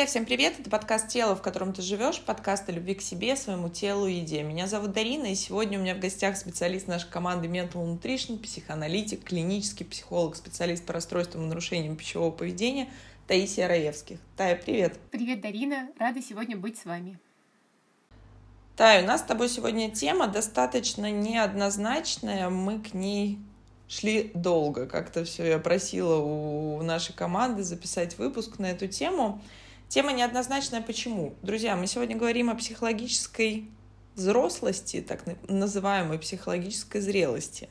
Друзья, всем привет! Это подкаст «Тело, в котором ты живешь», подкаст о любви к себе, своему телу и еде. Меня зовут Дарина, и сегодня у меня в гостях специалист нашей команды Mental Nutrition, психоаналитик, клинический психолог, специалист по расстройствам и нарушениям пищевого поведения Таисия Раевских. Тая, привет! Привет, Дарина! Рада сегодня быть с вами. Тая, у нас с тобой сегодня тема достаточно неоднозначная, мы к ней шли долго. Как-то все я просила у нашей команды записать выпуск на эту тему. Тема неоднозначная почему? Друзья, мы сегодня говорим о психологической взрослости, так называемой психологической зрелости.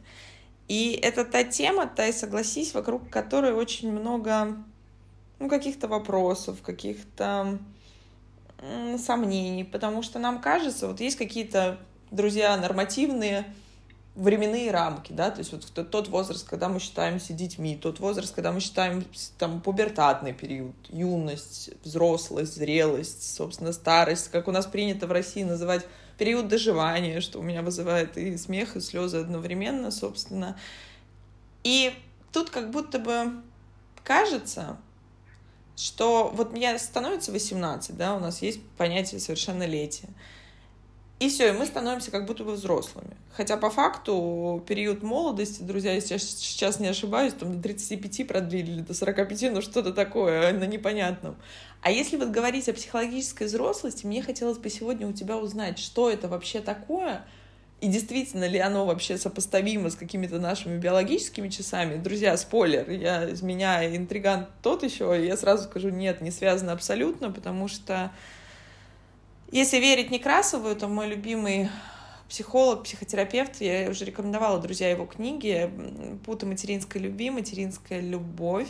И это та тема, та и согласись, вокруг которой очень много ну, каких-то вопросов, каких-то сомнений, потому что нам кажется, вот есть какие-то, друзья, нормативные временные рамки, да, то есть вот тот возраст, когда мы считаемся детьми, тот возраст, когда мы считаем там пубертатный период, юность, взрослость, зрелость, собственно, старость, как у нас принято в России называть период доживания, что у меня вызывает и смех, и слезы одновременно, собственно. И тут как будто бы кажется, что вот мне становится 18, да, у нас есть понятие совершеннолетия. И все, и мы становимся как будто бы взрослыми. Хотя по факту период молодости, друзья, если я сейчас не ошибаюсь, там до 35 продлили, или до 45, ну что-то такое на непонятном. А если вот говорить о психологической взрослости, мне хотелось бы сегодня у тебя узнать, что это вообще такое, и действительно ли оно вообще сопоставимо с какими-то нашими биологическими часами. Друзья, спойлер, я из меня интригант тот еще, и я сразу скажу, нет, не связано абсолютно, потому что если верить Некрасову, это мой любимый психолог, психотерапевт. Я уже рекомендовала, друзья, его книги «Путы материнской любви», «Материнская любовь».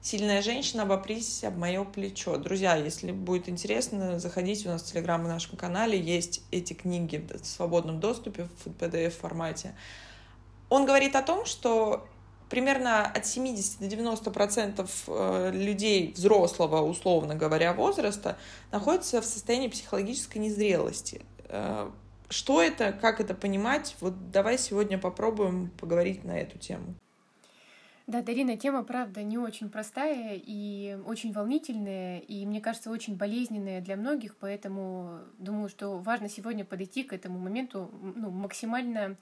«Сильная женщина, обопрись об мое плечо». Друзья, если будет интересно, заходите, у нас в Телеграм и нашем канале есть эти книги в свободном доступе в PDF-формате. Он говорит о том, что примерно от 70 до 90 процентов э, людей взрослого, условно говоря, возраста находятся в состоянии психологической незрелости. Э, что это, как это понимать? Вот давай сегодня попробуем поговорить на эту тему. Да, Дарина, тема, правда, не очень простая и очень волнительная, и, мне кажется, очень болезненная для многих, поэтому думаю, что важно сегодня подойти к этому моменту ну, максимально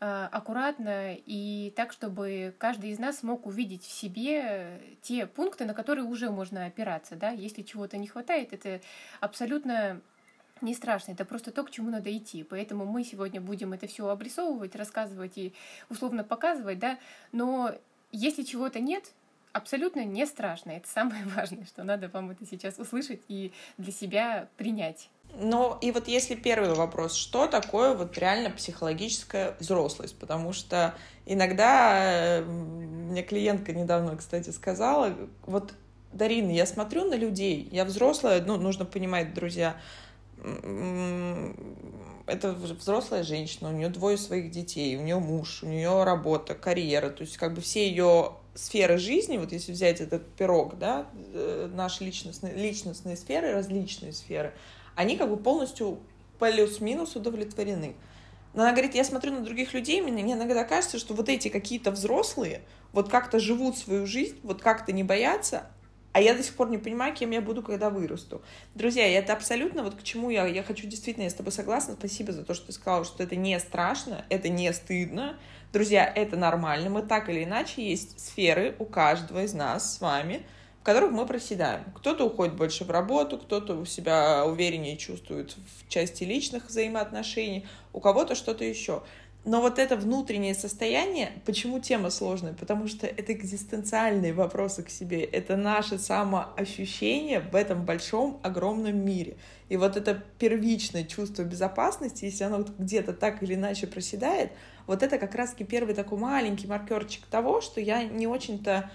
аккуратно и так, чтобы каждый из нас мог увидеть в себе те пункты, на которые уже можно опираться. Да? Если чего-то не хватает, это абсолютно не страшно, это просто то, к чему надо идти. Поэтому мы сегодня будем это все обрисовывать, рассказывать и условно показывать, да. Но если чего-то нет, абсолютно не страшно. Это самое важное, что надо вам это сейчас услышать и для себя принять. Ну, и вот если первый вопрос, что такое вот реально психологическая взрослость? Потому что иногда, мне клиентка недавно, кстати, сказала, вот, Дарина, я смотрю на людей, я взрослая, ну, нужно понимать, друзья, это взрослая женщина, у нее двое своих детей, у нее муж, у нее работа, карьера, то есть как бы все ее сферы жизни, вот если взять этот пирог, да, э, наши личностные, личностные сферы, различные сферы, они как бы полностью плюс-минус удовлетворены. Но она говорит, я смотрю на других людей, мне иногда кажется, что вот эти какие-то взрослые вот как-то живут свою жизнь, вот как-то не боятся, а я до сих пор не понимаю, кем я буду, когда вырасту. Друзья, это абсолютно вот к чему я, я хочу действительно, я с тобой согласна, спасибо за то, что ты сказала, что это не страшно, это не стыдно. Друзья, это нормально, мы так или иначе есть сферы у каждого из нас с вами, в которых мы проседаем. Кто-то уходит больше в работу, кто-то у себя увереннее чувствует в части личных взаимоотношений, у кого-то что-то еще. Но вот это внутреннее состояние, почему тема сложная? Потому что это экзистенциальные вопросы к себе, это наше самоощущение в этом большом, огромном мире. И вот это первичное чувство безопасности, если оно где-то так или иначе проседает, вот это как раз-таки первый такой маленький маркерчик того, что я не очень-то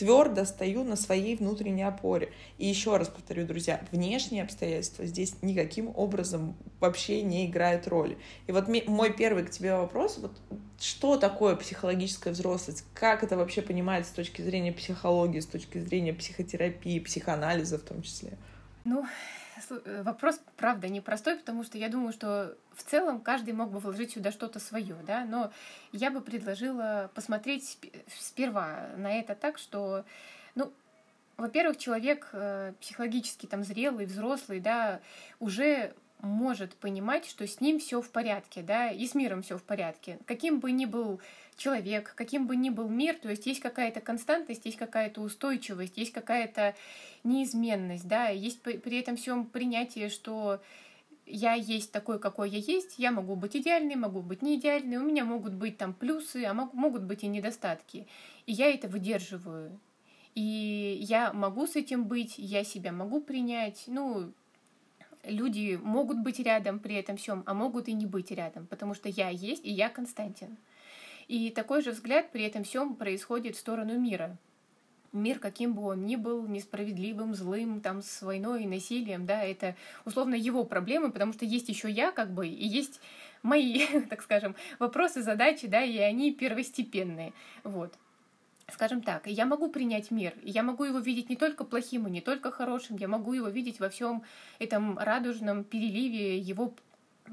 твердо стою на своей внутренней опоре. И еще раз повторю, друзья, внешние обстоятельства здесь никаким образом вообще не играют роли. И вот мой первый к тебе вопрос, вот что такое психологическая взрослость? Как это вообще понимается с точки зрения психологии, с точки зрения психотерапии, психоанализа в том числе? Ну, вопрос, правда, непростой, потому что я думаю, что в целом каждый мог бы вложить сюда что-то свое, да, но я бы предложила посмотреть сперва на это так, что, ну, во-первых, человек э, психологически там зрелый, взрослый, да, уже может понимать, что с ним все в порядке, да, и с миром все в порядке. Каким бы ни был человек, каким бы ни был мир, то есть есть какая-то константность, есть какая-то устойчивость, есть какая-то неизменность, да, есть при этом всем принятие, что я есть такой, какой я есть, я могу быть идеальной, могу быть не идеальной, у меня могут быть там плюсы, а могут быть и недостатки. И я это выдерживаю. И я могу с этим быть, я себя могу принять. Ну, люди могут быть рядом при этом всем, а могут и не быть рядом, потому что я есть, и я Константин. И такой же взгляд при этом всем происходит в сторону мира. Мир, каким бы он ни был, несправедливым, злым, там, с войной и насилием, да, это условно его проблемы, потому что есть еще я, как бы, и есть мои, так скажем, вопросы, задачи, да, и они первостепенные. Вот скажем так, я могу принять мир, я могу его видеть не только плохим и не только хорошим, я могу его видеть во всем этом радужном переливе его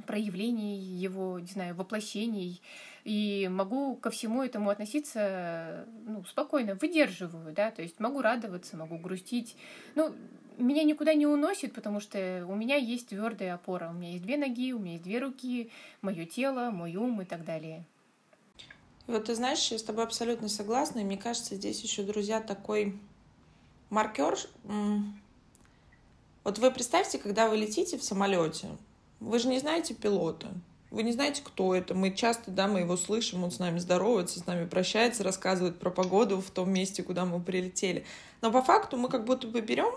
проявлений, его, не знаю, воплощений, и могу ко всему этому относиться ну, спокойно, выдерживаю, да, то есть могу радоваться, могу грустить. Ну, меня никуда не уносит, потому что у меня есть твердая опора. У меня есть две ноги, у меня есть две руки, мое тело, мой ум и так далее. Вот ты знаешь, я с тобой абсолютно согласна, и мне кажется, здесь еще, друзья, такой маркер. Вот вы представьте, когда вы летите в самолете, вы же не знаете пилота, вы не знаете, кто это. Мы часто, да, мы его слышим, он с нами здоровается, с нами прощается, рассказывает про погоду в том месте, куда мы прилетели. Но по факту мы как будто бы берем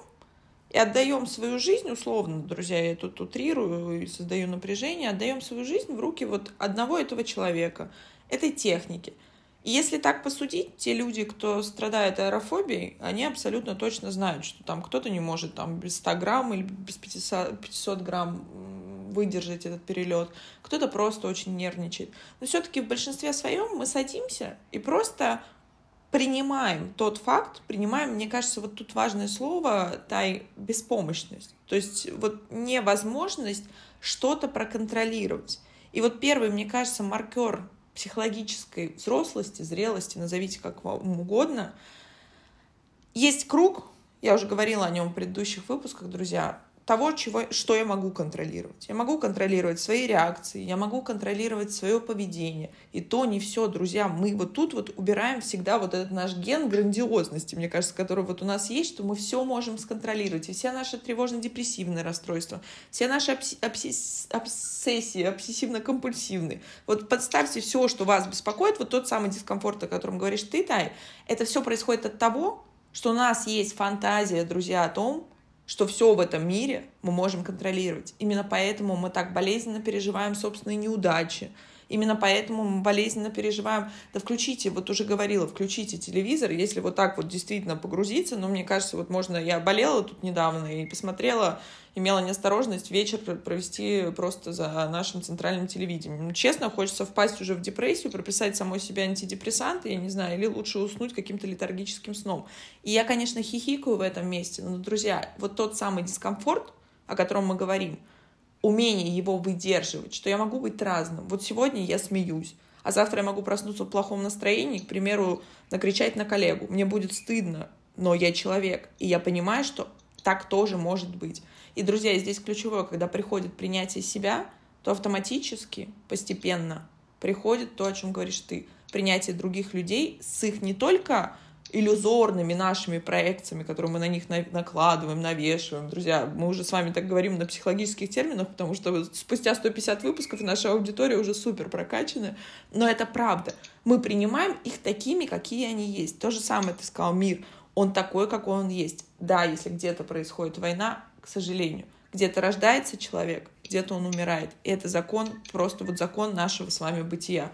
и отдаем свою жизнь, условно, друзья, я тут утрирую и создаю напряжение, отдаем свою жизнь в руки вот одного этого человека — этой техники. И если так посудить, те люди, кто страдает аэрофобией, они абсолютно точно знают, что там кто-то не может там без 100 грамм или без 500, 500 грамм выдержать этот перелет, кто-то просто очень нервничает. Но все-таки в большинстве своем мы садимся и просто принимаем тот факт, принимаем, мне кажется, вот тут важное слово, та беспомощность. То есть вот невозможность что-то проконтролировать. И вот первый, мне кажется, маркер психологической взрослости, зрелости, назовите как вам угодно. Есть круг, я уже говорила о нем в предыдущих выпусках, друзья, того, чего, что я могу контролировать. Я могу контролировать свои реакции, я могу контролировать свое поведение. И то не все, друзья. Мы вот тут вот убираем всегда вот этот наш ген грандиозности, мне кажется, который вот у нас есть, что мы все можем сконтролировать. И все наши тревожно-депрессивные расстройства, все наши обсессии, обсессивно-компульсивные. Вот подставьте все, что вас беспокоит, вот тот самый дискомфорт, о котором говоришь ты, Тай, это все происходит от того, что у нас есть фантазия, друзья, о том, что все в этом мире мы можем контролировать. Именно поэтому мы так болезненно переживаем собственные неудачи. Именно поэтому мы болезненно переживаем. Да включите, вот уже говорила, включите телевизор, если вот так вот действительно погрузиться, но мне кажется, вот можно, я болела тут недавно и посмотрела имела неосторожность вечер провести просто за нашим центральным телевидением. Ну, честно, хочется впасть уже в депрессию, прописать самой себе антидепрессанты, я не знаю, или лучше уснуть каким-то летаргическим сном. И я, конечно, хихикаю в этом месте, но, друзья, вот тот самый дискомфорт, о котором мы говорим, умение его выдерживать, что я могу быть разным. Вот сегодня я смеюсь, а завтра я могу проснуться в плохом настроении, к примеру, накричать на коллегу. Мне будет стыдно, но я человек, и я понимаю, что так тоже может быть. И, друзья, здесь ключевое, когда приходит принятие себя, то автоматически, постепенно приходит то, о чем говоришь ты, принятие других людей с их не только иллюзорными нашими проекциями, которые мы на них накладываем, навешиваем. Друзья, мы уже с вами так говорим на психологических терминах, потому что спустя 150 выпусков наша аудитория уже супер прокачана. Но это правда. Мы принимаем их такими, какие они есть. То же самое ты сказал, мир. Он такой, какой он есть. Да, если где-то происходит война, к сожалению. Где-то рождается человек, где-то он умирает. И это закон, просто вот закон нашего с вами бытия.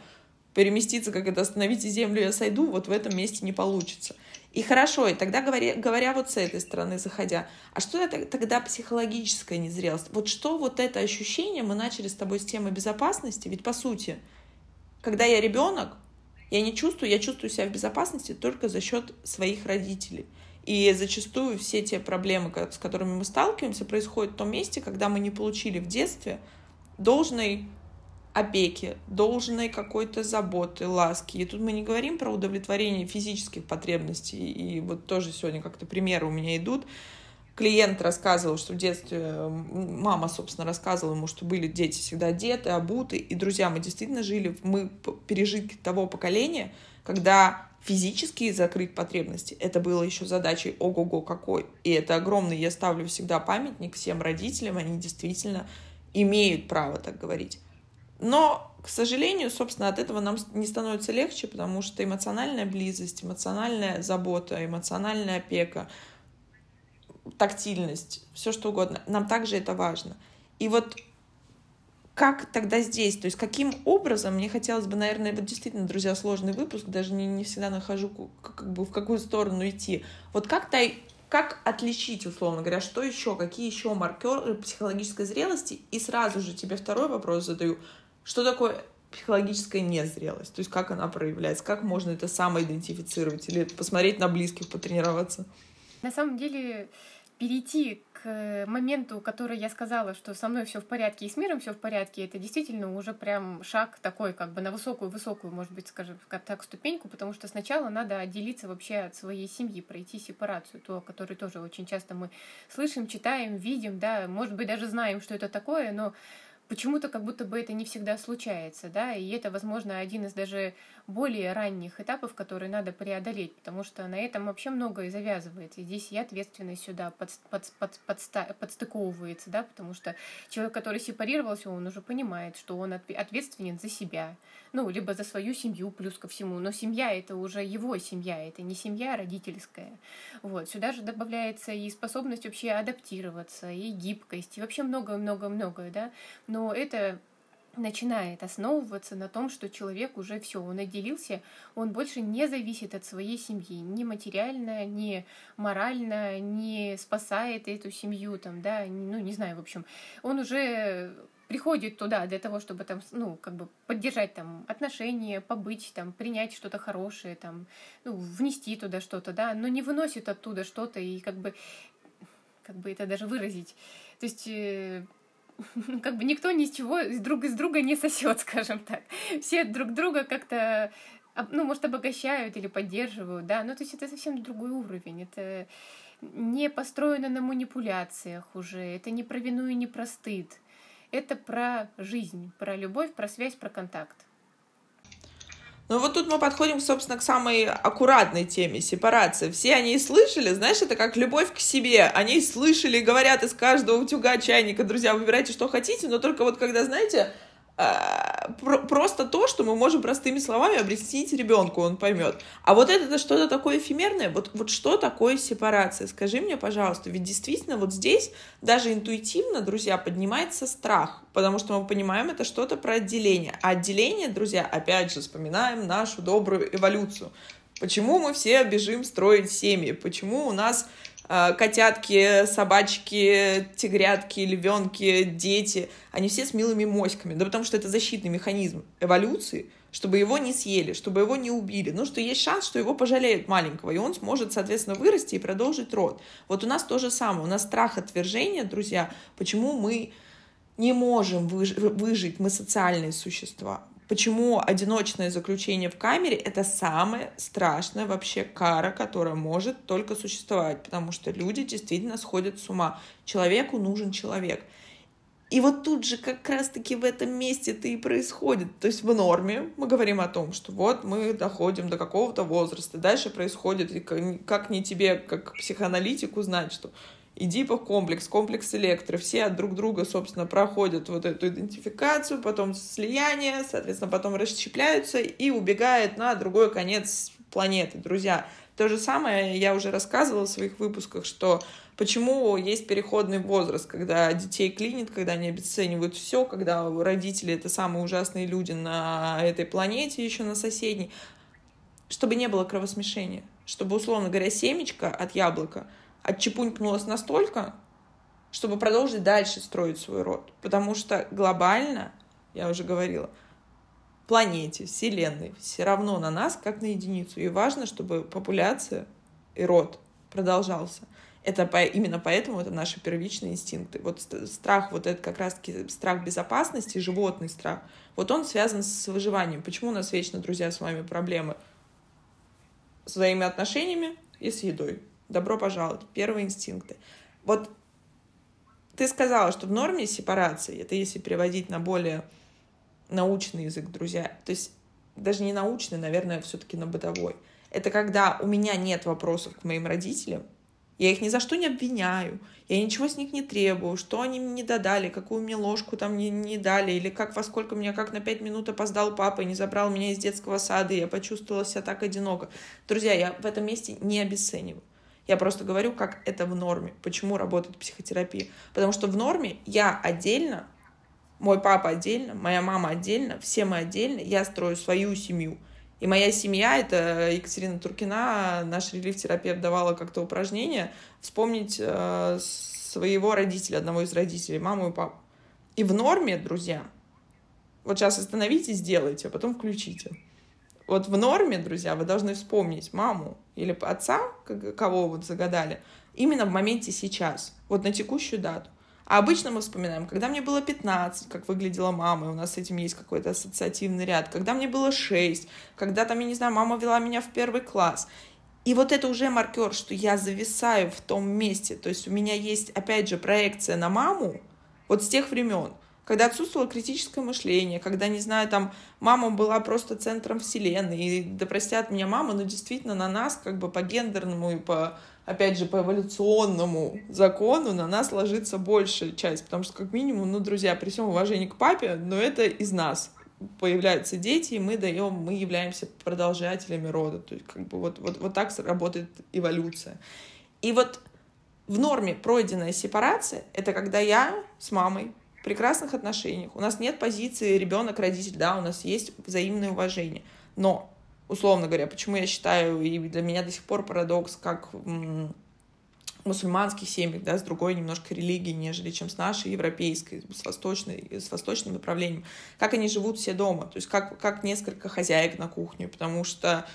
Переместиться, как это «остановите землю, я сойду», вот в этом месте не получится. И хорошо, и тогда говоря, говоря вот с этой стороны, заходя, а что это тогда психологическая незрелость? Вот что вот это ощущение, мы начали с тобой с темы безопасности, ведь по сути, когда я ребенок, я не чувствую, я чувствую себя в безопасности только за счет своих родителей. И зачастую все те проблемы, с которыми мы сталкиваемся, происходят в том месте, когда мы не получили в детстве должной опеки, должной какой-то заботы, ласки. И тут мы не говорим про удовлетворение физических потребностей. И вот тоже сегодня как-то примеры у меня идут. Клиент рассказывал, что в детстве мама, собственно, рассказывала ему, что были дети всегда одеты, обуты. И, друзья, мы действительно жили, мы пережитки того поколения, когда физически закрыть потребности, это было еще задачей ого-го какой. И это огромный, я ставлю всегда памятник всем родителям, они действительно имеют право так говорить. Но, к сожалению, собственно, от этого нам не становится легче, потому что эмоциональная близость, эмоциональная забота, эмоциональная опека, тактильность, все что угодно, нам также это важно. И вот как тогда здесь? То есть каким образом, мне хотелось бы, наверное, вот действительно, друзья, сложный выпуск, даже не, не всегда нахожу, как бы в какую сторону идти. Вот как-то как отличить, условно говоря, что еще, какие еще маркеры психологической зрелости? И сразу же тебе второй вопрос задаю. Что такое психологическая незрелость? То есть как она проявляется? Как можно это самоидентифицировать? Или посмотреть на близких, потренироваться? На самом деле перейти к моменту, который я сказала, что со мной все в порядке и с миром все в порядке, это действительно уже прям шаг такой, как бы на высокую-высокую, может быть, скажем так, ступеньку, потому что сначала надо отделиться вообще от своей семьи, пройти сепарацию, то, о которой тоже очень часто мы слышим, читаем, видим, да, может быть, даже знаем, что это такое, но почему-то как будто бы это не всегда случается, да, и это, возможно, один из даже более ранних этапов, которые надо преодолеть, потому что на этом вообще многое завязывается. И здесь и ответственность сюда под, под, под, под, подстыковывается, да, потому что человек, который сепарировался, он уже понимает, что он ответственен за себя, ну, либо за свою семью плюс ко всему, но семья это уже его семья, это не семья родительская. Вот. Сюда же добавляется и способность вообще адаптироваться, и гибкость, и вообще многое-многое-многое, да, но это начинает основываться на том, что человек уже все, он отделился, он больше не зависит от своей семьи, ни материально, ни морально, не спасает эту семью, там, да, ну, не знаю, в общем, он уже приходит туда для того, чтобы там, ну, как бы поддержать там отношения, побыть там, принять что-то хорошее, там, ну, внести туда что-то, да, но не выносит оттуда что-то и как бы, как бы это даже выразить. То есть э, как бы никто ни с чего друг из друга не сосет, скажем так. Все друг друга как-то, ну, может, обогащают или поддерживают, да, ну, то есть это совсем другой уровень, это не построено на манипуляциях уже, это не про вину и не про стыд, это про жизнь, про любовь, про связь, про контакт. Ну вот тут мы подходим, собственно, к самой аккуратной теме сепарации. Все они слышали, знаешь, это как любовь к себе. Они слышали, говорят из каждого утюга чайника, друзья, выбирайте, что хотите, но только вот когда, знаете, просто то, что мы можем простыми словами объяснить ребенку, он поймет. А вот это что-то такое эфемерное, вот, вот что такое сепарация? Скажи мне, пожалуйста, ведь действительно вот здесь даже интуитивно, друзья, поднимается страх, потому что мы понимаем, это что-то про отделение. А отделение, друзья, опять же, вспоминаем нашу добрую эволюцию. Почему мы все бежим строить семьи? Почему у нас Э, котятки, собачки, тигрятки, львенки, дети, они все с милыми моськами. Да потому что это защитный механизм эволюции, чтобы его не съели, чтобы его не убили. Ну, что есть шанс, что его пожалеют маленького, и он сможет, соответственно, вырасти и продолжить род. Вот у нас то же самое. У нас страх отвержения, друзья. Почему мы не можем выжить, мы социальные существа. Почему одиночное заключение в камере — это самая страшная вообще кара, которая может только существовать, потому что люди действительно сходят с ума. Человеку нужен человек. И вот тут же как раз-таки в этом месте это и происходит. То есть в норме мы говорим о том, что вот мы доходим до какого-то возраста, дальше происходит, и как не тебе, как психоаналитику, знать, что Эдипов комплекс, комплекс электро, все друг друга, собственно, проходят вот эту идентификацию, потом слияние, соответственно, потом расщепляются и убегают на другой конец планеты. Друзья, то же самое я уже рассказывала в своих выпусках, что почему есть переходный возраст, когда детей клинит, когда они обесценивают все, когда родители — это самые ужасные люди на этой планете, еще на соседней, чтобы не было кровосмешения, чтобы, условно говоря, семечко от яблока — отчепунькнулась настолько, чтобы продолжить дальше строить свой род. Потому что глобально, я уже говорила, планете, Вселенной все равно на нас, как на единицу. И важно, чтобы популяция и род продолжался. Это по, именно поэтому это наши первичные инстинкты. Вот страх, вот это как раз-таки страх безопасности, животный страх, вот он связан с выживанием. Почему у нас вечно, друзья, с вами проблемы? С своими отношениями и с едой. Добро пожаловать. Первые инстинкты. Вот ты сказала, что в норме сепарации, это если переводить на более научный язык, друзья, то есть даже не научный, наверное, все-таки на бытовой. Это когда у меня нет вопросов к моим родителям, я их ни за что не обвиняю, я ничего с них не требую, что они мне не додали, какую мне ложку там не, не дали, или как во сколько меня, как на пять минут опоздал папа и не забрал меня из детского сада, и я почувствовала себя так одиноко. Друзья, я в этом месте не обесцениваю. Я просто говорю, как это в норме, почему работает психотерапия. Потому что в норме я отдельно, мой папа отдельно, моя мама отдельно, все мы отдельно, я строю свою семью. И моя семья, это Екатерина Туркина, наш релиф-терапевт давала как-то упражнение, вспомнить э, своего родителя, одного из родителей, маму и папу. И в норме, друзья, вот сейчас остановитесь, сделайте, а потом включите. Вот в норме, друзья, вы должны вспомнить маму или отца, кого вот загадали, именно в моменте сейчас, вот на текущую дату. А обычно мы вспоминаем, когда мне было 15, как выглядела мама, и у нас с этим есть какой-то ассоциативный ряд, когда мне было 6, когда там, я не знаю, мама вела меня в первый класс. И вот это уже маркер, что я зависаю в том месте. То есть у меня есть, опять же, проекция на маму вот с тех времен когда отсутствовало критическое мышление, когда, не знаю, там, мама была просто центром вселенной, и да простят меня мама, но действительно на нас, как бы по гендерному и по, опять же, по эволюционному закону на нас ложится большая часть, потому что, как минимум, ну, друзья, при всем уважении к папе, но это из нас появляются дети, и мы даем, мы являемся продолжателями рода, то есть, как бы, вот, вот, вот так работает эволюция. И вот в норме пройденная сепарация — это когда я с мамой прекрасных отношениях. У нас нет позиции ребенок-родитель, да, у нас есть взаимное уважение. Но, условно говоря, почему я считаю, и для меня до сих пор парадокс, как в мусульманских семьях, да, с другой немножко религией, нежели чем с нашей европейской, с, восточной, с восточным направлением, как они живут все дома, то есть как, как несколько хозяек на кухню, потому что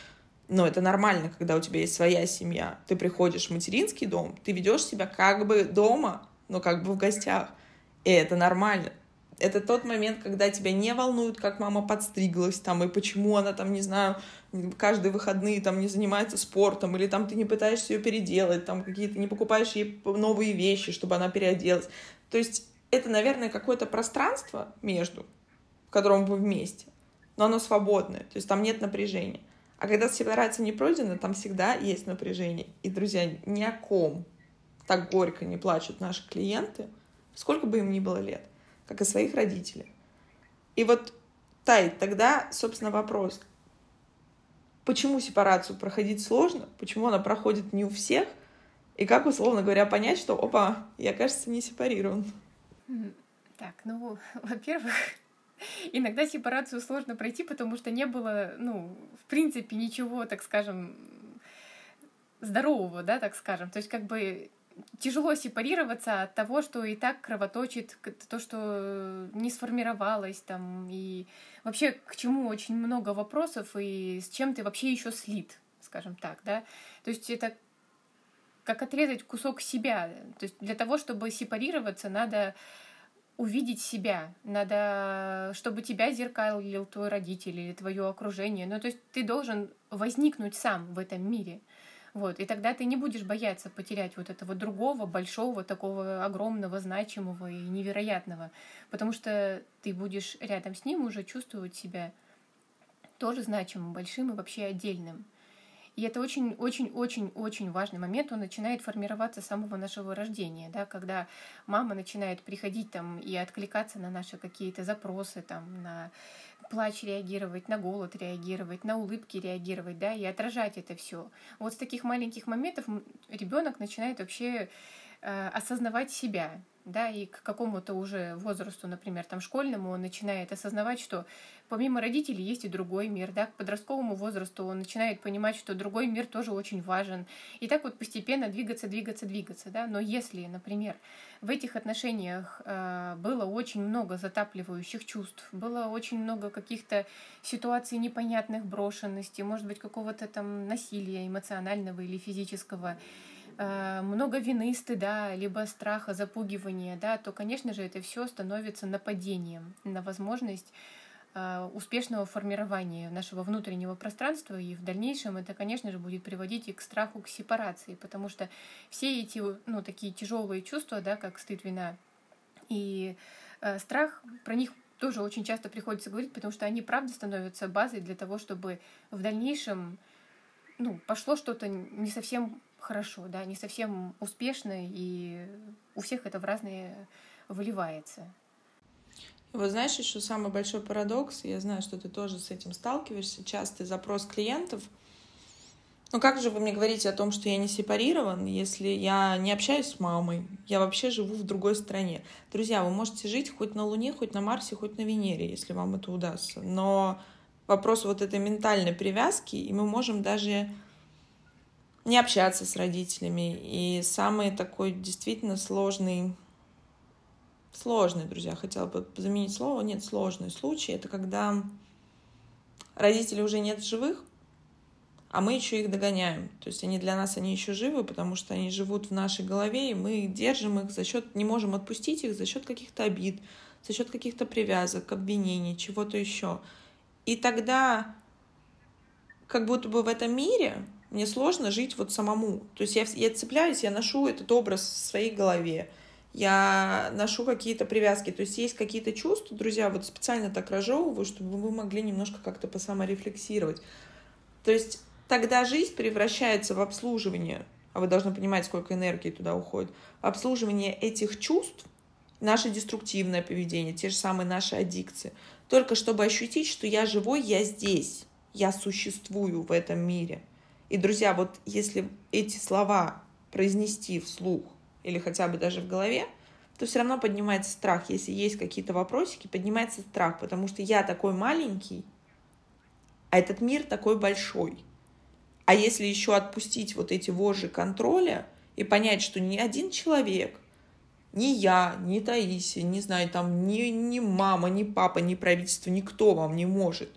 ну, это нормально, когда у тебя есть своя семья. Ты приходишь в материнский дом, ты ведешь себя как бы дома, но как бы в гостях. И это нормально. Это тот момент, когда тебя не волнует, как мама подстриглась там, и почему она там, не знаю, каждые выходные там не занимается спортом, или там ты не пытаешься ее переделать, там какие-то не покупаешь ей новые вещи, чтобы она переоделась. То есть это, наверное, какое-то пространство между, в котором вы вместе, но оно свободное, то есть там нет напряжения. А когда сепарация не пройдена, там всегда есть напряжение. И, друзья, ни о ком так горько не плачут наши клиенты — сколько бы им ни было лет, как и своих родителей. И вот, Тай, тогда, собственно, вопрос. Почему сепарацию проходить сложно? Почему она проходит не у всех? И как, условно говоря, понять, что, опа, я, кажется, не сепарирован? Так, ну, во-первых, иногда сепарацию сложно пройти, потому что не было, ну, в принципе, ничего, так скажем, здорового, да, так скажем. То есть, как бы тяжело сепарироваться от того, что и так кровоточит, то, что не сформировалось там, и вообще к чему очень много вопросов, и с чем ты вообще еще слит, скажем так, да. То есть это как отрезать кусок себя. То есть для того, чтобы сепарироваться, надо увидеть себя, надо, чтобы тебя зеркалил твой родитель или твое окружение. Ну, то есть ты должен возникнуть сам в этом мире. Вот, и тогда ты не будешь бояться потерять вот этого другого, большого, такого огромного, значимого и невероятного, потому что ты будешь рядом с ним уже чувствовать себя тоже значимым, большим и вообще отдельным. И это очень-очень-очень-очень важный момент. Он начинает формироваться с самого нашего рождения, да, когда мама начинает приходить там и откликаться на наши какие-то запросы, там, на плач реагировать, на голод реагировать, на улыбки реагировать, да, и отражать это все. Вот с таких маленьких моментов ребенок начинает вообще осознавать себя, да, и к какому-то уже возрасту, например, там школьному, он начинает осознавать, что помимо родителей есть и другой мир, да, к подростковому возрасту он начинает понимать, что другой мир тоже очень важен, и так вот постепенно двигаться, двигаться, двигаться, да, но если, например, в этих отношениях э, было очень много затапливающих чувств, было очень много каких-то ситуаций непонятных, брошенности, может быть, какого-то там насилия эмоционального или физического, э, много вины, стыда, либо страха, запугивания, да, то, конечно же, это все становится нападением на возможность э, успешного формирования нашего внутреннего пространства, и в дальнейшем это, конечно же, будет приводить и к страху, к сепарации, потому что все эти, ну, такие тяжелые чувства, да, как стыд, вина и э, страх, про них тоже очень часто приходится говорить, потому что они, правда, становятся базой для того, чтобы в дальнейшем ну, пошло что-то не совсем хорошо, да, не совсем успешно, и у всех это в разные выливается. Вот знаешь, еще самый большой парадокс, я знаю, что ты тоже с этим сталкиваешься, частый запрос клиентов — ну как же вы мне говорите о том, что я не сепарирован, если я не общаюсь с мамой, я вообще живу в другой стране? Друзья, вы можете жить хоть на Луне, хоть на Марсе, хоть на Венере, если вам это удастся. Но вопрос вот этой ментальной привязки, и мы можем даже не общаться с родителями. И самый такой действительно сложный, сложный, друзья, хотела бы заменить слово, нет, сложный случай, это когда родителей уже нет живых, а мы еще их догоняем. То есть они для нас, они еще живы, потому что они живут в нашей голове, и мы держим их за счет, не можем отпустить их за счет каких-то обид, за счет каких-то привязок, обвинений, чего-то еще. И тогда как будто бы в этом мире мне сложно жить вот самому. То есть я, я цепляюсь, я ношу этот образ в своей голове, я ношу какие-то привязки. То есть есть какие-то чувства, друзья, вот специально так разжевываю, чтобы вы могли немножко как-то посаморефлексировать. То есть тогда жизнь превращается в обслуживание, а вы должны понимать, сколько энергии туда уходит, обслуживание этих чувств, наше деструктивное поведение, те же самые наши аддикции, только чтобы ощутить, что я живой, я здесь, я существую в этом мире. И, друзья, вот если эти слова произнести вслух или хотя бы даже в голове, то все равно поднимается страх. Если есть какие-то вопросики, поднимается страх, потому что я такой маленький, а этот мир такой большой. А если еще отпустить вот эти вожжи контроля и понять, что ни один человек, ни я, ни Таисия, не знаю, там ни, ни мама, ни папа, ни правительство, никто вам не может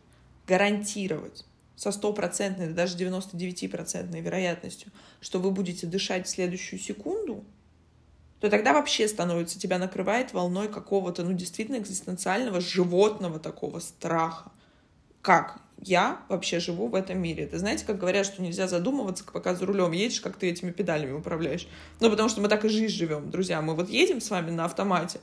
гарантировать со стопроцентной, даже 99% вероятностью, что вы будете дышать в следующую секунду, то тогда вообще становится, тебя накрывает волной какого-то, ну, действительно экзистенциального животного такого страха. Как? я вообще живу в этом мире. Это знаете, как говорят, что нельзя задумываться, пока за рулем едешь, как ты этими педалями управляешь. Ну, потому что мы так и жизнь живем, друзья. Мы вот едем с вами на автомате,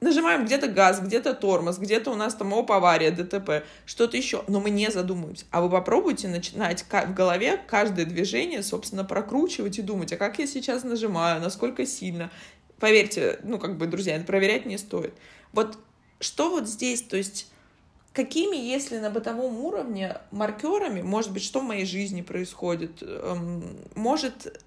нажимаем где-то газ, где-то тормоз, где-то у нас там оп, авария, ДТП, что-то еще, но мы не задумываемся. А вы попробуйте начинать в голове каждое движение, собственно, прокручивать и думать, а как я сейчас нажимаю, насколько сильно. Поверьте, ну, как бы, друзья, это проверять не стоит. Вот что вот здесь, то есть какими, если на бытовом уровне, маркерами, может быть, что в моей жизни происходит, эм, может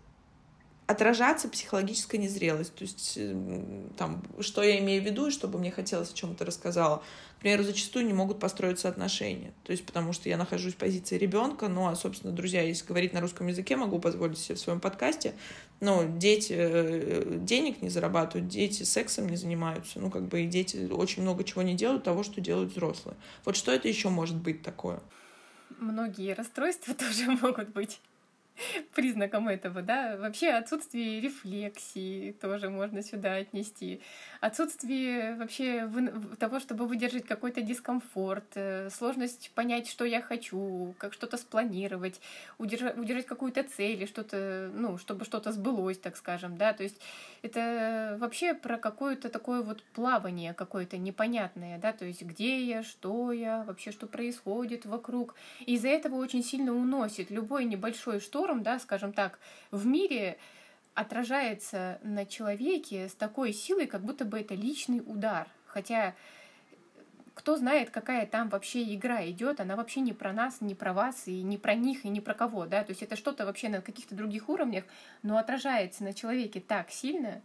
отражаться психологическая незрелость. То есть, эм, там, что я имею в виду, и чтобы мне хотелось о чем-то рассказала. К примеру, зачастую не могут построиться отношения. То есть, потому что я нахожусь в позиции ребенка, ну, а, собственно, друзья, если говорить на русском языке, могу позволить себе в своем подкасте, ну, дети э, денег не зарабатывают, дети сексом не занимаются, ну, как бы и дети очень много чего не делают того, что делают взрослые. Вот что это еще может быть такое? Многие расстройства тоже могут быть. признаком этого, да. Вообще отсутствие рефлексии тоже можно сюда отнести. Отсутствие вообще того, чтобы выдержать какой-то дискомфорт, э, сложность понять, что я хочу, как что-то спланировать, удержать, удержать какую-то цель, что-то, ну, чтобы что-то сбылось, так скажем, да. То есть это вообще про какое-то такое вот плавание какое-то непонятное, да, то есть где я, что я, вообще что происходит вокруг. И из-за этого очень сильно уносит любой небольшой шторм, да, скажем так, в мире отражается на человеке с такой силой, как будто бы это личный удар. Хотя кто знает, какая там вообще игра идет, она вообще не про нас, не про вас, и не про них, и не про кого, да, то есть это что-то вообще на каких-то других уровнях, но отражается на человеке так сильно,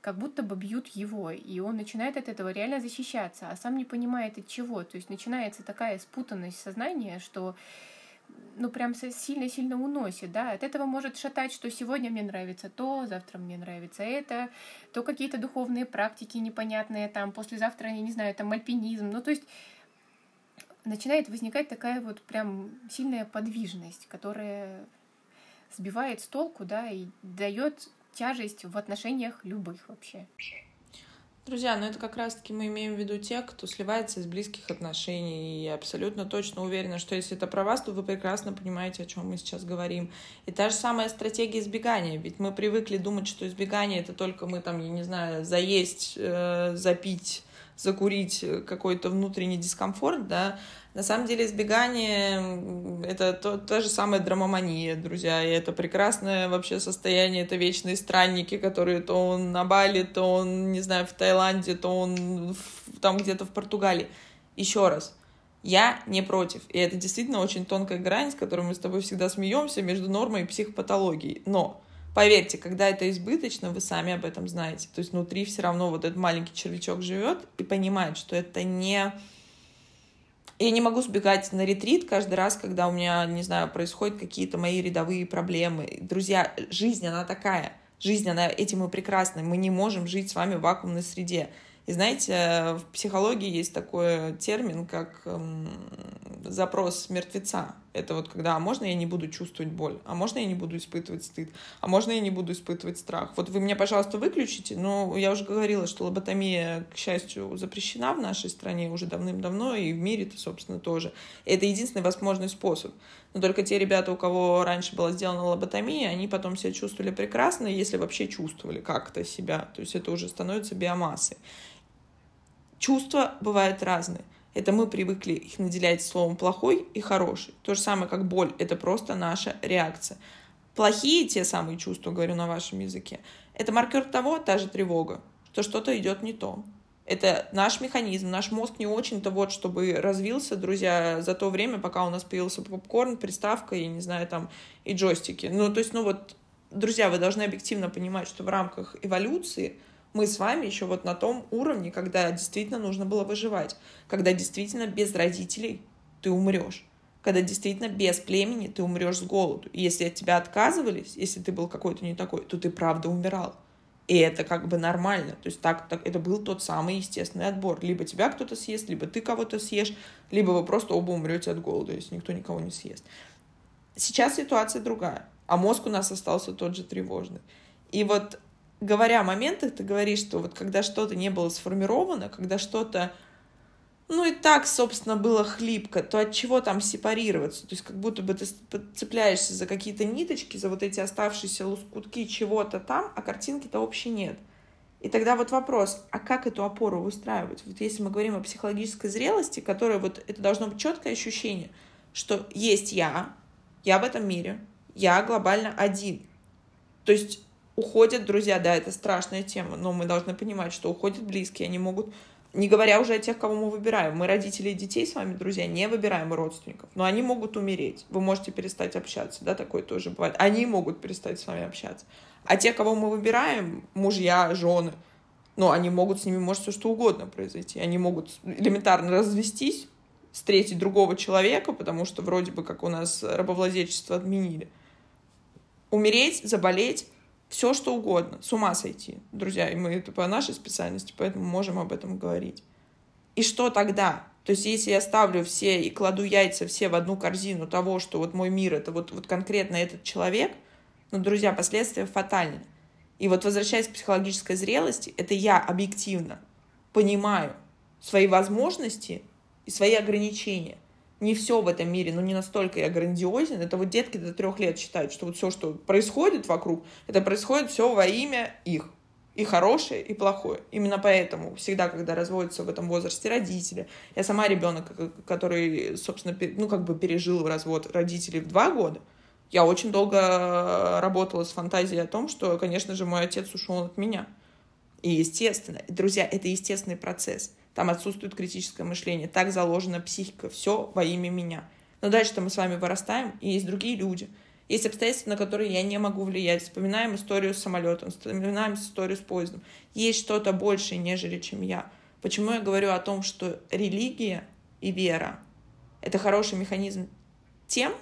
как будто бы бьют его, и он начинает от этого реально защищаться, а сам не понимает от чего, то есть начинается такая спутанность сознания, что ну, прям сильно-сильно уносит, да, от этого может шатать, что сегодня мне нравится то, завтра мне нравится это, то какие-то духовные практики непонятные, там, послезавтра, я не знаю, там, альпинизм, ну, то есть начинает возникать такая вот прям сильная подвижность, которая сбивает с толку, да, и дает тяжесть в отношениях любых вообще. Друзья, ну это как раз-таки мы имеем в виду тех, кто сливается из близких отношений. И я абсолютно точно уверена, что если это про вас, то вы прекрасно понимаете, о чем мы сейчас говорим. И та же самая стратегия избегания. Ведь мы привыкли думать, что избегание это только мы там, я не знаю, заесть, э, запить, закурить какой-то внутренний дискомфорт, да, на самом деле избегание — это то, та же самая драмомания, друзья, и это прекрасное вообще состояние, это вечные странники, которые то он на Бали, то он, не знаю, в Таиланде, то он в, там где-то в Португалии. Еще раз, я не против. И это действительно очень тонкая грань, с которой мы с тобой всегда смеемся между нормой и психопатологией. Но Поверьте, когда это избыточно, вы сами об этом знаете. То есть внутри все равно вот этот маленький червячок живет и понимает, что это не я не могу сбегать на ретрит каждый раз, когда у меня, не знаю, происходят какие-то мои рядовые проблемы. Друзья, жизнь, она такая. Жизнь, она этим и прекрасна. Мы не можем жить с вами в вакуумной среде. И знаете, в психологии есть такой термин, как эм, запрос мертвеца. Это вот когда, а можно я не буду чувствовать боль, а можно я не буду испытывать стыд, а можно я не буду испытывать страх. Вот вы меня, пожалуйста, выключите, но я уже говорила, что лоботомия, к счастью, запрещена в нашей стране уже давным-давно, и в мире-то, собственно, тоже. Это единственный возможный способ. Но только те ребята, у кого раньше была сделана лоботомия, они потом себя чувствовали прекрасно, если вообще чувствовали как-то себя. То есть это уже становится биомассой. Чувства бывают разные. Это мы привыкли их наделять словом плохой и хороший. То же самое, как боль. Это просто наша реакция. Плохие те самые чувства, говорю на вашем языке, это маркер того, та же тревога, что что-то идет не то. Это наш механизм, наш мозг не очень-то вот, чтобы развился, друзья, за то время, пока у нас появился попкорн, приставка, я не знаю, там, и джойстики. Ну, то есть, ну вот, друзья, вы должны объективно понимать, что в рамках эволюции мы с вами еще вот на том уровне, когда действительно нужно было выживать, когда действительно без родителей ты умрешь, когда действительно без племени ты умрешь с голоду. И если от тебя отказывались, если ты был какой-то не такой, то ты правда умирал. И это как бы нормально. То есть так, так это был тот самый естественный отбор. Либо тебя кто-то съест, либо ты кого-то съешь, либо вы просто оба умрете от голода, если никто никого не съест. Сейчас ситуация другая, а мозг у нас остался тот же тревожный. И вот говоря о моментах, ты говоришь, что вот когда что-то не было сформировано, когда что-то, ну и так, собственно, было хлипко, то от чего там сепарироваться? То есть как будто бы ты цепляешься за какие-то ниточки, за вот эти оставшиеся лоскутки чего-то там, а картинки-то общей нет. И тогда вот вопрос, а как эту опору выстраивать? Вот если мы говорим о психологической зрелости, которая вот, это должно быть четкое ощущение, что есть я, я в этом мире, я глобально один. То есть уходят друзья, да, это страшная тема, но мы должны понимать, что уходят близкие, они могут, не говоря уже о тех, кого мы выбираем. Мы родители и детей с вами, друзья, не выбираем родственников, но они могут умереть. Вы можете перестать общаться, да, такое тоже бывает. Они могут перестать с вами общаться. А те, кого мы выбираем, мужья, жены, ну, они могут с ними, может, все что угодно произойти. Они могут элементарно развестись, встретить другого человека, потому что вроде бы как у нас рабовладельчество отменили. Умереть, заболеть, все что угодно, с ума сойти, друзья, и мы это по нашей специальности, поэтому можем об этом говорить. И что тогда? То есть если я ставлю все и кладу яйца все в одну корзину того, что вот мой мир это вот, вот конкретно этот человек, ну, друзья, последствия фатальны. И вот возвращаясь к психологической зрелости, это я объективно понимаю свои возможности и свои ограничения не все в этом мире, ну не настолько я грандиозен. Это вот детки до трех лет считают, что вот все, что происходит вокруг, это происходит все во имя их. И хорошее, и плохое. Именно поэтому всегда, когда разводятся в этом возрасте родители, я сама ребенок, который, собственно, ну как бы пережил развод родителей в два года, я очень долго работала с фантазией о том, что, конечно же, мой отец ушел от меня. И естественно, друзья, это естественный процесс там отсутствует критическое мышление, так заложена психика, все во имя меня. Но дальше-то мы с вами вырастаем, и есть другие люди. Есть обстоятельства, на которые я не могу влиять. Вспоминаем историю с самолетом, вспоминаем историю с поездом. Есть что-то большее, нежели чем я. Почему я говорю о том, что религия и вера — это хороший механизм тем,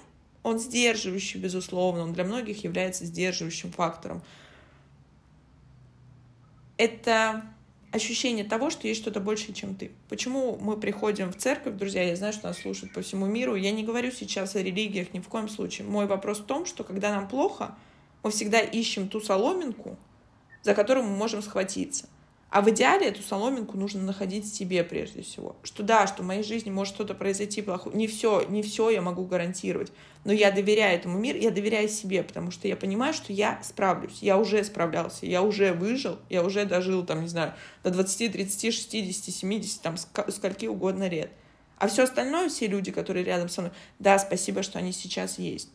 он сдерживающий, безусловно, он для многих является сдерживающим фактором. Это ощущение того, что есть что-то большее, чем ты. Почему мы приходим в церковь, друзья, я знаю, что нас слушают по всему миру, я не говорю сейчас о религиях ни в коем случае. Мой вопрос в том, что когда нам плохо, мы всегда ищем ту соломинку, за которую мы можем схватиться. А в идеале эту соломинку нужно находить себе прежде всего. Что да, что в моей жизни может что-то произойти плохое. Не все, не все я могу гарантировать. Но я доверяю этому миру, я доверяю себе, потому что я понимаю, что я справлюсь. Я уже справлялся, я уже выжил, я уже дожил, там, не знаю, до 20, 30, 60, 70, там, скольки угодно лет. А все остальное, все люди, которые рядом со мной, да, спасибо, что они сейчас есть.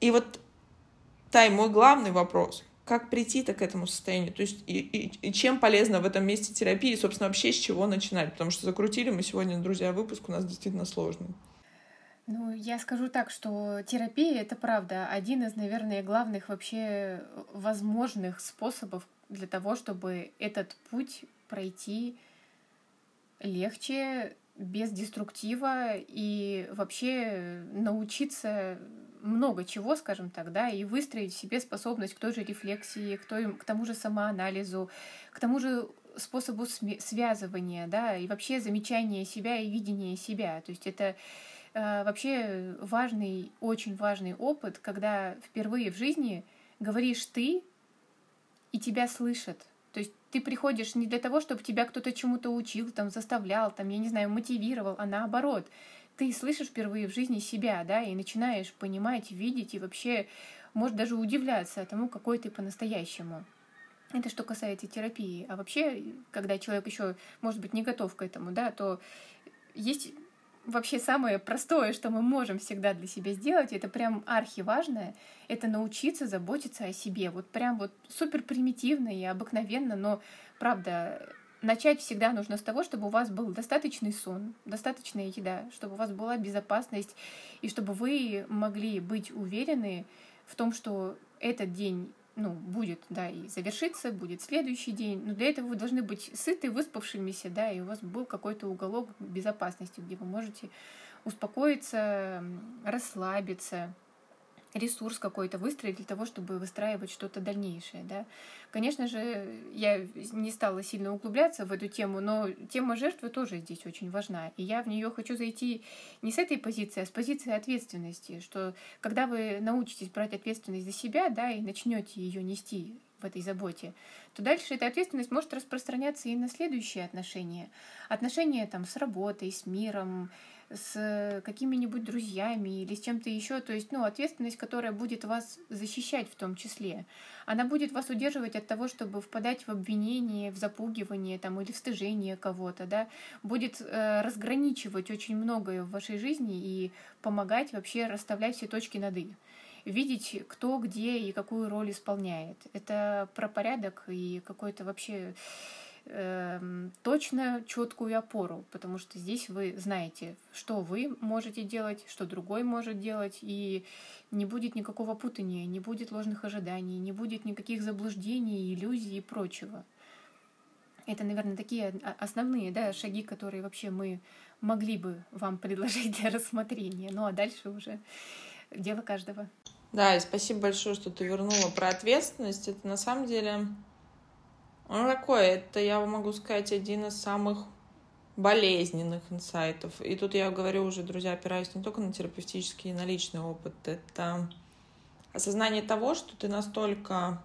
И вот, Тай, мой главный вопрос — как прийти-то к этому состоянию? То есть и, и, и чем полезна в этом месте терапия? И, собственно, вообще с чего начинать? Потому что закрутили мы сегодня, друзья, выпуск у нас действительно сложный. Ну, я скажу так, что терапия — это правда один из, наверное, главных вообще возможных способов для того, чтобы этот путь пройти легче, без деструктива и вообще научиться много чего, скажем так, да, и выстроить в себе способность к той же рефлексии, к, той, к тому же самоанализу, к тому же способу связывания, да, и вообще замечания себя и видения себя. То есть это э, вообще важный, очень важный опыт, когда впервые в жизни говоришь ты, и тебя слышат. То есть ты приходишь не для того, чтобы тебя кто-то чему-то учил, там, заставлял, там, я не знаю, мотивировал, а наоборот — ты слышишь впервые в жизни себя, да, и начинаешь понимать, видеть и вообще, может, даже удивляться тому, какой ты по-настоящему. Это что касается терапии. А вообще, когда человек еще, может быть, не готов к этому, да, то есть вообще самое простое, что мы можем всегда для себя сделать, это прям архиважное, это научиться заботиться о себе. Вот прям вот супер примитивно и обыкновенно, но правда, начать всегда нужно с того, чтобы у вас был достаточный сон, достаточная еда, чтобы у вас была безопасность, и чтобы вы могли быть уверены в том, что этот день ну, будет, да, и завершится, будет следующий день. Но для этого вы должны быть сыты, выспавшимися, да, и у вас был какой-то уголок безопасности, где вы можете успокоиться, расслабиться, ресурс какой-то выстроить для того, чтобы выстраивать что-то дальнейшее. Да? Конечно же, я не стала сильно углубляться в эту тему, но тема жертвы тоже здесь очень важна. И я в нее хочу зайти не с этой позиции, а с позиции ответственности, что когда вы научитесь брать ответственность за себя, да, и начнете ее нести в этой заботе, то дальше эта ответственность может распространяться и на следующие отношения. Отношения там с работой, с миром, с какими-нибудь друзьями или с чем-то еще. То есть, ну, ответственность, которая будет вас защищать в том числе. Она будет вас удерживать от того, чтобы впадать в обвинение, в запугивание там, или в стыжение кого-то, да, будет э, разграничивать очень многое в вашей жизни и помогать вообще расставлять все точки над «и» видеть, кто где и какую роль исполняет. Это про порядок и какой-то вообще э, точно четкую опору, потому что здесь вы знаете, что вы можете делать, что другой может делать, и не будет никакого путания, не будет ложных ожиданий, не будет никаких заблуждений, иллюзий и прочего. Это, наверное, такие основные да, шаги, которые вообще мы могли бы вам предложить для рассмотрения. Ну а дальше уже дело каждого. Да, и спасибо большое, что ты вернула про ответственность. Это на самом деле ну, такое, это, я могу сказать, один из самых болезненных инсайтов. И тут я говорю уже, друзья, опираюсь не только на терапевтический и на личный опыт. Это осознание того, что ты настолько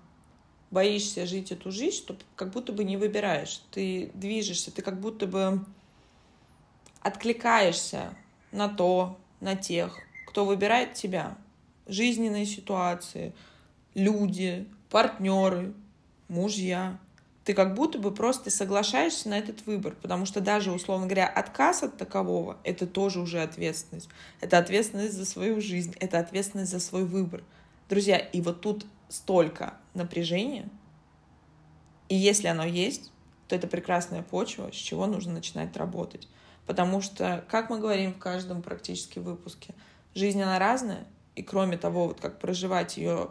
боишься жить эту жизнь, что как будто бы не выбираешь. Ты движешься, ты как будто бы откликаешься на то, на тех, кто выбирает тебя. Жизненные ситуации, люди, партнеры, мужья, ты как будто бы просто соглашаешься на этот выбор, потому что даже, условно говоря, отказ от такового — это тоже уже ответственность. Это ответственность за свою жизнь, это ответственность за свой выбор. Друзья, и вот тут столько напряжения, и если оно есть, то это прекрасная почва, с чего нужно начинать работать. Потому что, как мы говорим в каждом практически выпуске, жизнь она разная, и кроме того, вот как проживать ее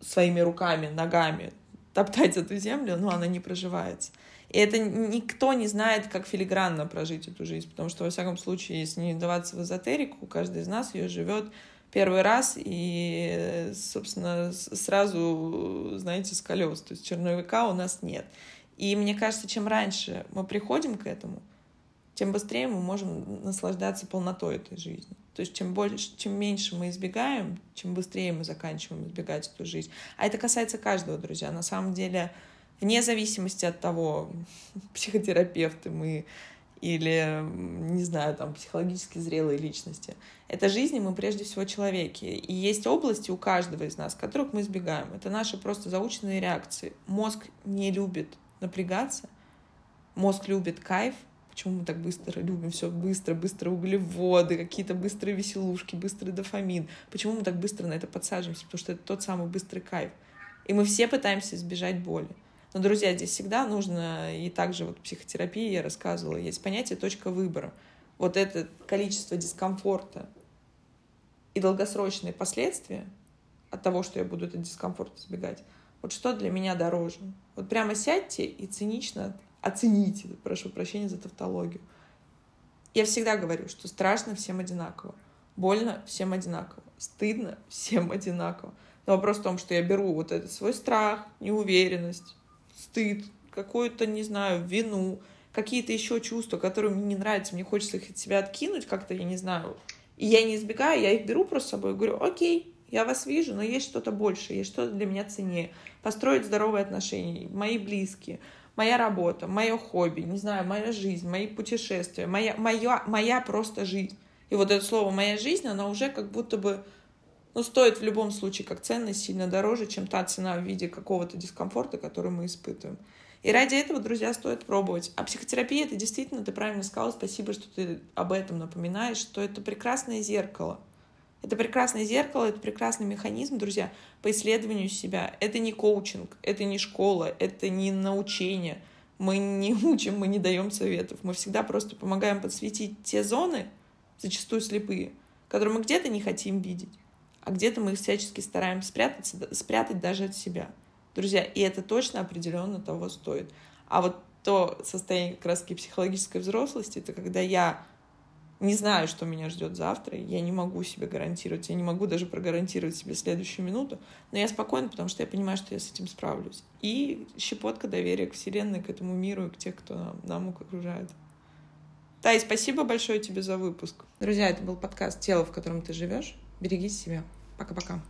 своими руками, ногами, топтать эту землю, но она не проживается. И это никто не знает, как филигранно прожить эту жизнь, потому что, во всяком случае, если не даваться в эзотерику, каждый из нас ее живет первый раз и, собственно, сразу, знаете, с колес. То есть черновика у нас нет. И мне кажется, чем раньше мы приходим к этому, тем быстрее мы можем наслаждаться полнотой этой жизни. То есть чем больше, чем меньше мы избегаем, чем быстрее мы заканчиваем избегать эту жизнь. А это касается каждого, друзья. На самом деле, вне зависимости от того, психотерапевты мы или, не знаю, там, психологически зрелые личности. Это жизнь, мы прежде всего человеки. И есть области у каждого из нас, которых мы избегаем. Это наши просто заученные реакции. Мозг не любит напрягаться, мозг любит кайф, Почему мы так быстро любим все быстро, быстро углеводы, какие-то быстрые веселушки, быстрый дофамин? Почему мы так быстро на это подсаживаемся? Потому что это тот самый быстрый кайф. И мы все пытаемся избежать боли. Но, друзья, здесь всегда нужно, и также вот в психотерапии я рассказывала, есть понятие точка выбора. Вот это количество дискомфорта и долгосрочные последствия от того, что я буду этот дискомфорт избегать, вот что для меня дороже. Вот прямо сядьте и цинично оцените, прошу прощения за тавтологию. Я всегда говорю, что страшно всем одинаково, больно всем одинаково, стыдно всем одинаково. Но вопрос в том, что я беру вот этот свой страх, неуверенность, стыд, какую-то, не знаю, вину, какие-то еще чувства, которые мне не нравятся, мне хочется их от себя откинуть как-то, я не знаю. И я не избегаю, я их беру просто с собой и говорю, окей, я вас вижу, но есть что-то большее, есть что-то для меня ценнее. Построить здоровые отношения, мои близкие, моя работа, мое хобби, не знаю, моя жизнь, мои путешествия, моя, моя, моя просто жизнь. И вот это слово «моя жизнь», она уже как будто бы, ну, стоит в любом случае как ценность сильно дороже, чем та цена в виде какого-то дискомфорта, который мы испытываем. И ради этого, друзья, стоит пробовать. А психотерапия — это действительно, ты правильно сказала, спасибо, что ты об этом напоминаешь, что это прекрасное зеркало — это прекрасное зеркало, это прекрасный механизм, друзья, по исследованию себя. Это не коучинг, это не школа, это не научение. Мы не учим, мы не даем советов. Мы всегда просто помогаем подсветить те зоны, зачастую слепые, которые мы где-то не хотим видеть, а где-то мы их всячески стараемся спрятаться, спрятать даже от себя. Друзья, и это точно определенно того стоит. А вот то состояние как раз психологической взрослости, это когда я не знаю, что меня ждет завтра, я не могу себе гарантировать, я не могу даже прогарантировать себе следующую минуту, но я спокойна, потому что я понимаю, что я с этим справлюсь. И щепотка доверия к Вселенной, к этому миру и к тех, кто нам, нам окружает. Тай, спасибо большое тебе за выпуск. Друзья, это был подкаст «Тело, в котором ты живешь». Берегите себя. Пока-пока.